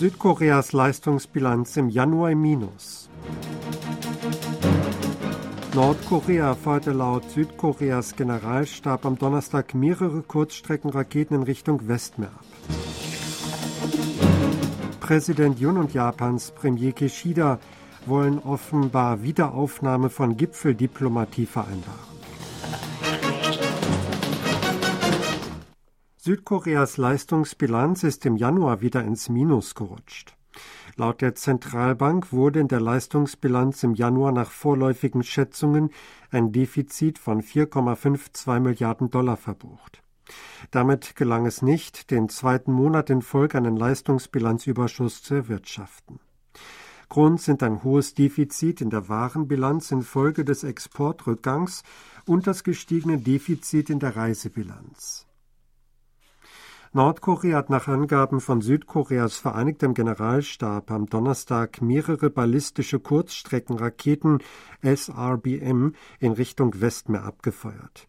Südkoreas Leistungsbilanz im Januar im Minus. Nordkorea feuerte laut Südkoreas Generalstab am Donnerstag mehrere Kurzstreckenraketen in Richtung Westmeer ab. Präsident Yun und Japans Premier Kishida wollen offenbar Wiederaufnahme von Gipfeldiplomatie vereinbaren. Südkoreas Leistungsbilanz ist im Januar wieder ins Minus gerutscht. Laut der Zentralbank wurde in der Leistungsbilanz im Januar nach vorläufigen Schätzungen ein Defizit von 4,52 Milliarden Dollar verbucht. Damit gelang es nicht, den zweiten Monat in Folge einen Leistungsbilanzüberschuss zu erwirtschaften. Grund sind ein hohes Defizit in der Warenbilanz infolge des Exportrückgangs und das gestiegene Defizit in der Reisebilanz. Nordkorea hat nach Angaben von Südkoreas Vereinigtem Generalstab am Donnerstag mehrere ballistische Kurzstreckenraketen SRBM in Richtung Westmeer abgefeuert.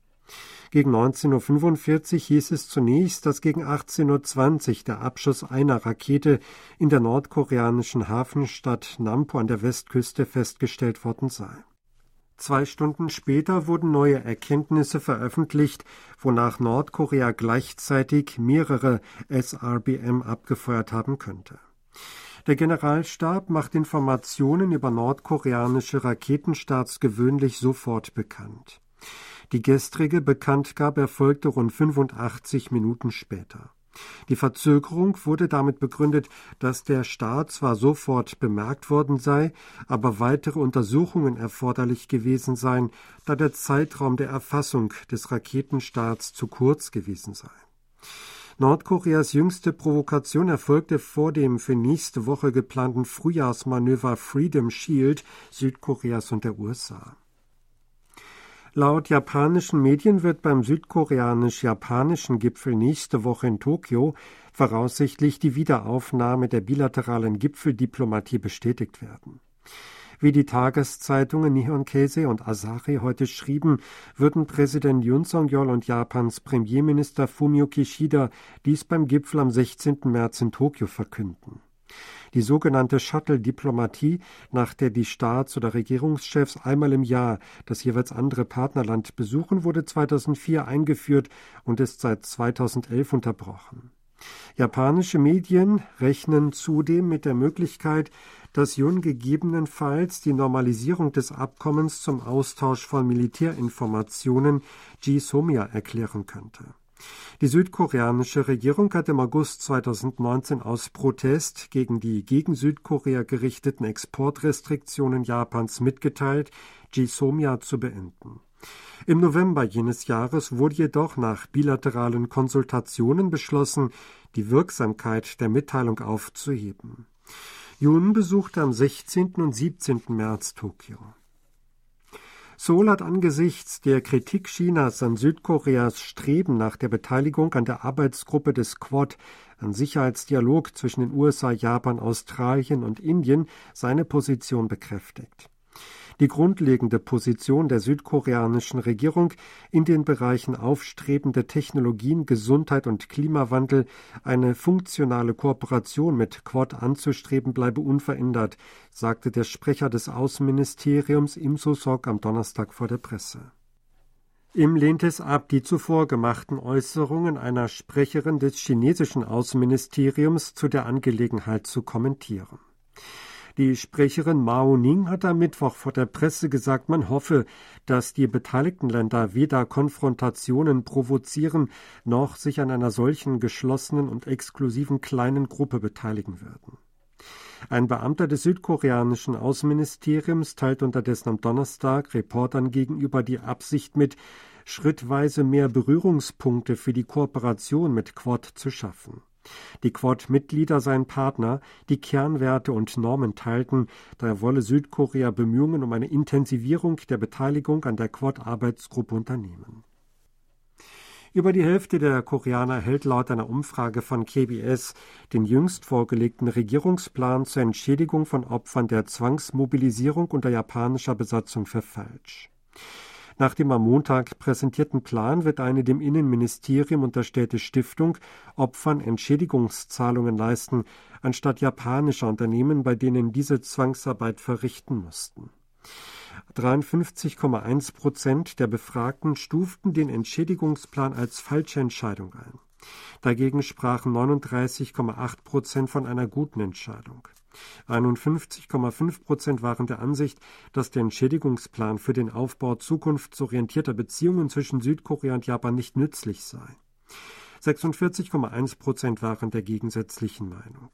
Gegen 19.45 Uhr hieß es zunächst, dass gegen 18.20 Uhr der Abschuss einer Rakete in der nordkoreanischen Hafenstadt Nampo an der Westküste festgestellt worden sei. Zwei Stunden später wurden neue Erkenntnisse veröffentlicht, wonach Nordkorea gleichzeitig mehrere SRBM abgefeuert haben könnte. Der Generalstab macht Informationen über nordkoreanische Raketenstarts gewöhnlich sofort bekannt. Die gestrige Bekanntgabe erfolgte rund 85 Minuten später. Die Verzögerung wurde damit begründet, dass der Start zwar sofort bemerkt worden sei, aber weitere Untersuchungen erforderlich gewesen seien, da der Zeitraum der Erfassung des Raketenstarts zu kurz gewesen sei. Nordkoreas jüngste Provokation erfolgte vor dem für nächste Woche geplanten Frühjahrsmanöver Freedom Shield Südkoreas und der USA. Laut japanischen Medien wird beim südkoreanisch-japanischen Gipfel nächste Woche in Tokio voraussichtlich die Wiederaufnahme der bilateralen Gipfeldiplomatie bestätigt werden. Wie die Tageszeitungen Nihon Keizai und Asahi heute schrieben, würden Präsident Yoon Song-yeol und Japans Premierminister Fumio Kishida dies beim Gipfel am 16. März in Tokio verkünden. Die sogenannte Shuttle-Diplomatie, nach der die Staats- oder Regierungschefs einmal im Jahr das jeweils andere Partnerland besuchen, wurde 2004 eingeführt und ist seit 2011 unterbrochen. Japanische Medien rechnen zudem mit der Möglichkeit, dass Jun gegebenenfalls die Normalisierung des Abkommens zum Austausch von Militärinformationen GSOMIA erklären könnte. Die südkoreanische Regierung hat im August 2019 aus Protest gegen die gegen Südkorea gerichteten Exportrestriktionen Japans mitgeteilt, GSOMIA zu beenden. Im November jenes Jahres wurde jedoch nach bilateralen Konsultationen beschlossen, die Wirksamkeit der Mitteilung aufzuheben. Jun besuchte am 16. und 17. März Tokio. Seoul hat angesichts der Kritik Chinas an Südkoreas Streben nach der Beteiligung an der Arbeitsgruppe des Quad, an Sicherheitsdialog zwischen den USA, Japan, Australien und Indien seine Position bekräftigt die grundlegende Position der südkoreanischen Regierung in den Bereichen aufstrebende Technologien, Gesundheit und Klimawandel, eine funktionale Kooperation mit Quad anzustreben, bleibe unverändert, sagte der Sprecher des Außenministeriums Im Sosok am Donnerstag vor der Presse. Im lehnt es ab, die zuvor gemachten Äußerungen einer Sprecherin des chinesischen Außenministeriums zu der Angelegenheit zu kommentieren. Die Sprecherin Mao Ning hat am Mittwoch vor der Presse gesagt, man hoffe, dass die beteiligten Länder weder Konfrontationen provozieren noch sich an einer solchen geschlossenen und exklusiven kleinen Gruppe beteiligen würden. Ein Beamter des südkoreanischen Außenministeriums teilt unterdessen am Donnerstag Reportern gegenüber die Absicht mit, schrittweise mehr Berührungspunkte für die Kooperation mit Quad zu schaffen. Die Quad-Mitglieder seien Partner, die Kernwerte und Normen teilten, daher wolle Südkorea Bemühungen um eine Intensivierung der Beteiligung an der Quad-Arbeitsgruppe unternehmen. Über die Hälfte der Koreaner hält laut einer Umfrage von KBS den jüngst vorgelegten Regierungsplan zur Entschädigung von Opfern der Zwangsmobilisierung unter japanischer Besatzung für falsch. Nach dem am Montag präsentierten Plan wird eine dem Innenministerium unterstellte Stiftung Opfern Entschädigungszahlungen leisten, anstatt japanischer Unternehmen, bei denen diese Zwangsarbeit verrichten mussten. 53,1 Prozent der Befragten stuften den Entschädigungsplan als falsche Entscheidung ein. Dagegen sprachen 39,8 Prozent von einer guten Entscheidung. 51,5 Prozent waren der Ansicht, dass der Entschädigungsplan für den Aufbau zukunftsorientierter Beziehungen zwischen Südkorea und Japan nicht nützlich sei. 46,1 Prozent waren der gegensätzlichen Meinung.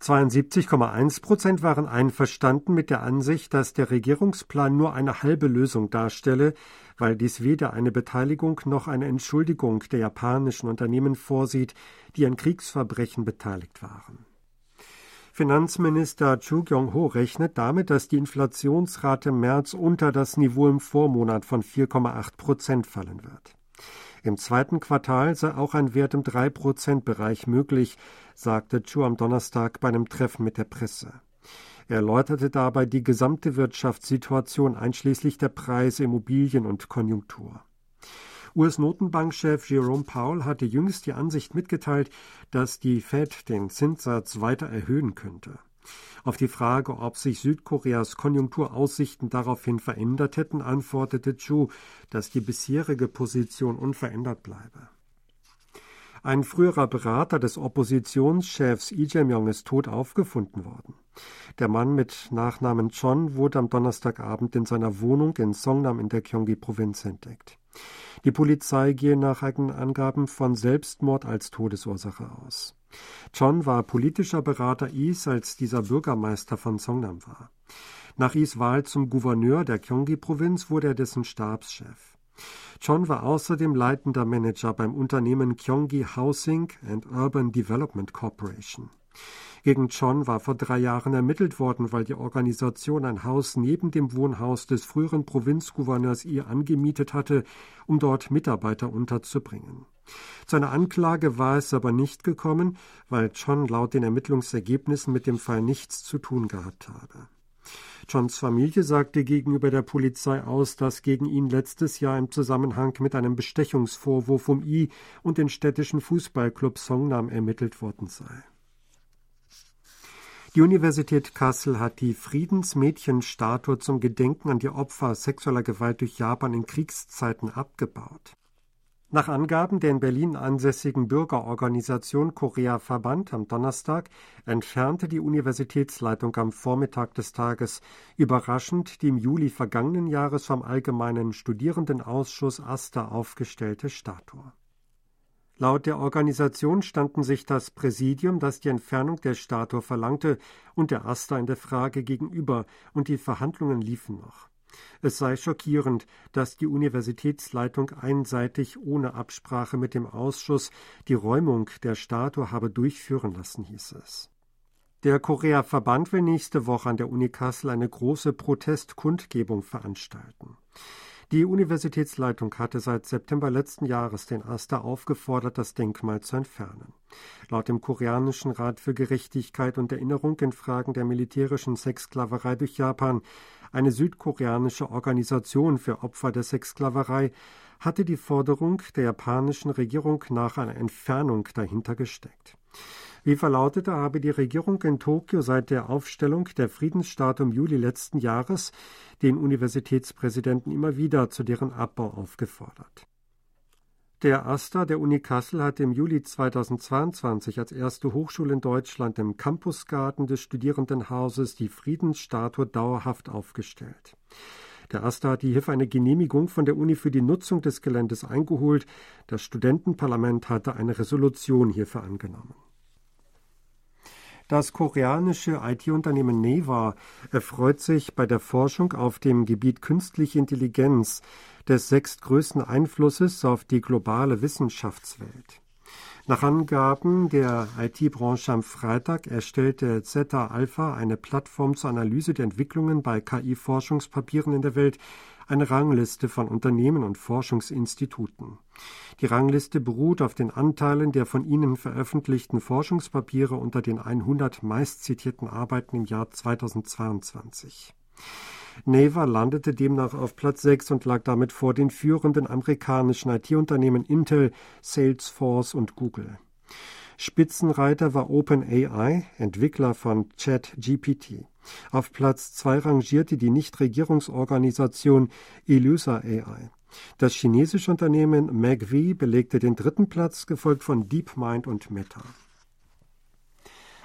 72,1 Prozent waren einverstanden mit der Ansicht, dass der Regierungsplan nur eine halbe Lösung darstelle, weil dies weder eine Beteiligung noch eine Entschuldigung der japanischen Unternehmen vorsieht, die an Kriegsverbrechen beteiligt waren. Finanzminister Chu Kyung-ho rechnet damit, dass die Inflationsrate im März unter das Niveau im Vormonat von 4,8 Prozent fallen wird. Im zweiten Quartal sei auch ein Wert im 3-Prozent-Bereich möglich, sagte Chu am Donnerstag bei einem Treffen mit der Presse. Er erläuterte dabei die gesamte Wirtschaftssituation einschließlich der Preise, Immobilien und Konjunktur. US-Notenbankchef Jerome Powell hatte jüngst die Ansicht mitgeteilt, dass die Fed den Zinssatz weiter erhöhen könnte. Auf die Frage, ob sich Südkoreas Konjunkturaussichten daraufhin verändert hätten, antwortete Chu, dass die bisherige Position unverändert bleibe. Ein früherer Berater des Oppositionschefs Lee Jae-myung ist tot aufgefunden worden. Der Mann mit Nachnamen Chon wurde am Donnerstagabend in seiner Wohnung in Songnam in der Gyeonggi-Provinz entdeckt. Die Polizei gehe nach eigenen Angaben von Selbstmord als Todesursache aus. John war politischer Berater Is, als dieser Bürgermeister von Songnam war. Nach Is Wahl zum Gouverneur der Gyeonggi-Provinz wurde er dessen Stabschef. John war außerdem leitender Manager beim Unternehmen Gyeonggi Housing and Urban Development Corporation. Gegen John war vor drei Jahren ermittelt worden, weil die Organisation ein Haus neben dem Wohnhaus des früheren Provinzgouverneurs ihr angemietet hatte, um dort Mitarbeiter unterzubringen. Zu einer Anklage war es aber nicht gekommen, weil John laut den Ermittlungsergebnissen mit dem Fall nichts zu tun gehabt habe. Johns Familie sagte gegenüber der Polizei aus, dass gegen ihn letztes Jahr im Zusammenhang mit einem Bestechungsvorwurf um I und den städtischen Fußballclub Songnam ermittelt worden sei. Die Universität Kassel hat die Friedensmädchenstatue zum Gedenken an die Opfer sexueller Gewalt durch Japan in Kriegszeiten abgebaut. Nach Angaben der in Berlin ansässigen Bürgerorganisation Korea Verband am Donnerstag entfernte die Universitätsleitung am Vormittag des Tages überraschend die im Juli vergangenen Jahres vom Allgemeinen Studierendenausschuss AStA aufgestellte Statue. Laut der Organisation standen sich das Präsidium, das die Entfernung der Statue verlangte, und der AStA in der Frage gegenüber, und die Verhandlungen liefen noch. Es sei schockierend, dass die Universitätsleitung einseitig ohne Absprache mit dem Ausschuss die Räumung der Statue habe durchführen lassen, hieß es. Der Korea-Verband will nächste Woche an der Uni Kassel eine große Protestkundgebung veranstalten. Die Universitätsleitung hatte seit September letzten Jahres den Asta aufgefordert, das Denkmal zu entfernen. Laut dem Koreanischen Rat für Gerechtigkeit und Erinnerung in Fragen der militärischen Sexsklaverei durch Japan, eine südkoreanische Organisation für Opfer der Sexsklaverei, hatte die Forderung der japanischen Regierung nach einer Entfernung dahinter gesteckt. Wie verlautete, habe die Regierung in Tokio seit der Aufstellung der Friedensstatue im Juli letzten Jahres den Universitätspräsidenten immer wieder zu deren Abbau aufgefordert. Der AStA der Uni Kassel hat im Juli 2022 als erste Hochschule in Deutschland im Campusgarten des Studierendenhauses die Friedensstatue dauerhaft aufgestellt. Der AStA hat die hierfür eine Genehmigung von der Uni für die Nutzung des Geländes eingeholt. Das Studentenparlament hatte eine Resolution hierfür angenommen. Das koreanische IT-Unternehmen Neva erfreut sich bei der Forschung auf dem Gebiet künstliche Intelligenz des sechstgrößten Einflusses auf die globale Wissenschaftswelt. Nach Angaben der IT-Branche am Freitag erstellte Zeta Alpha eine Plattform zur Analyse der Entwicklungen bei KI-Forschungspapieren in der Welt, eine Rangliste von Unternehmen und Forschungsinstituten. Die Rangliste beruht auf den Anteilen der von ihnen veröffentlichten Forschungspapiere unter den 100 meistzitierten Arbeiten im Jahr 2022. Naver landete demnach auf Platz 6 und lag damit vor den führenden amerikanischen IT-Unternehmen Intel, Salesforce und Google. Spitzenreiter war OpenAI, Entwickler von ChatGPT. Auf Platz 2 rangierte die Nichtregierungsorganisation Illusa AI. Das chinesische Unternehmen MagVi belegte den dritten Platz, gefolgt von DeepMind und Meta.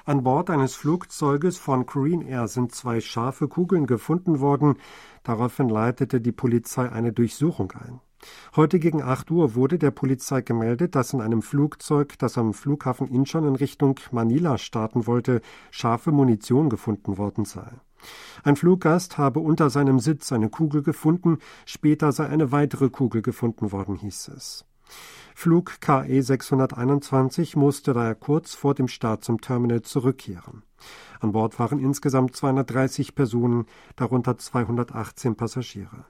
An Bord eines Flugzeuges von Korean Air sind zwei scharfe Kugeln gefunden worden. Daraufhin leitete die Polizei eine Durchsuchung ein. Heute gegen 8 Uhr wurde der Polizei gemeldet, dass in einem Flugzeug, das am Flughafen Incheon in Richtung Manila starten wollte, scharfe Munition gefunden worden sei. Ein Fluggast habe unter seinem Sitz eine Kugel gefunden, später sei eine weitere Kugel gefunden worden, hieß es. Flug KE 621 musste daher kurz vor dem Start zum Terminal zurückkehren. An Bord waren insgesamt 230 Personen, darunter 218 Passagiere.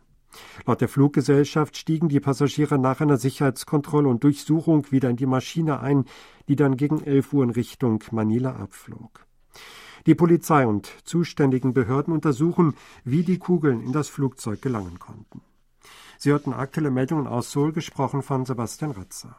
Laut der Fluggesellschaft stiegen die Passagiere nach einer Sicherheitskontrolle und Durchsuchung wieder in die Maschine ein, die dann gegen 11 Uhr in Richtung Manila abflog. Die Polizei und zuständigen Behörden untersuchen, wie die Kugeln in das Flugzeug gelangen konnten. Sie hörten aktuelle Meldungen aus Seoul, gesprochen von Sebastian Ratzer.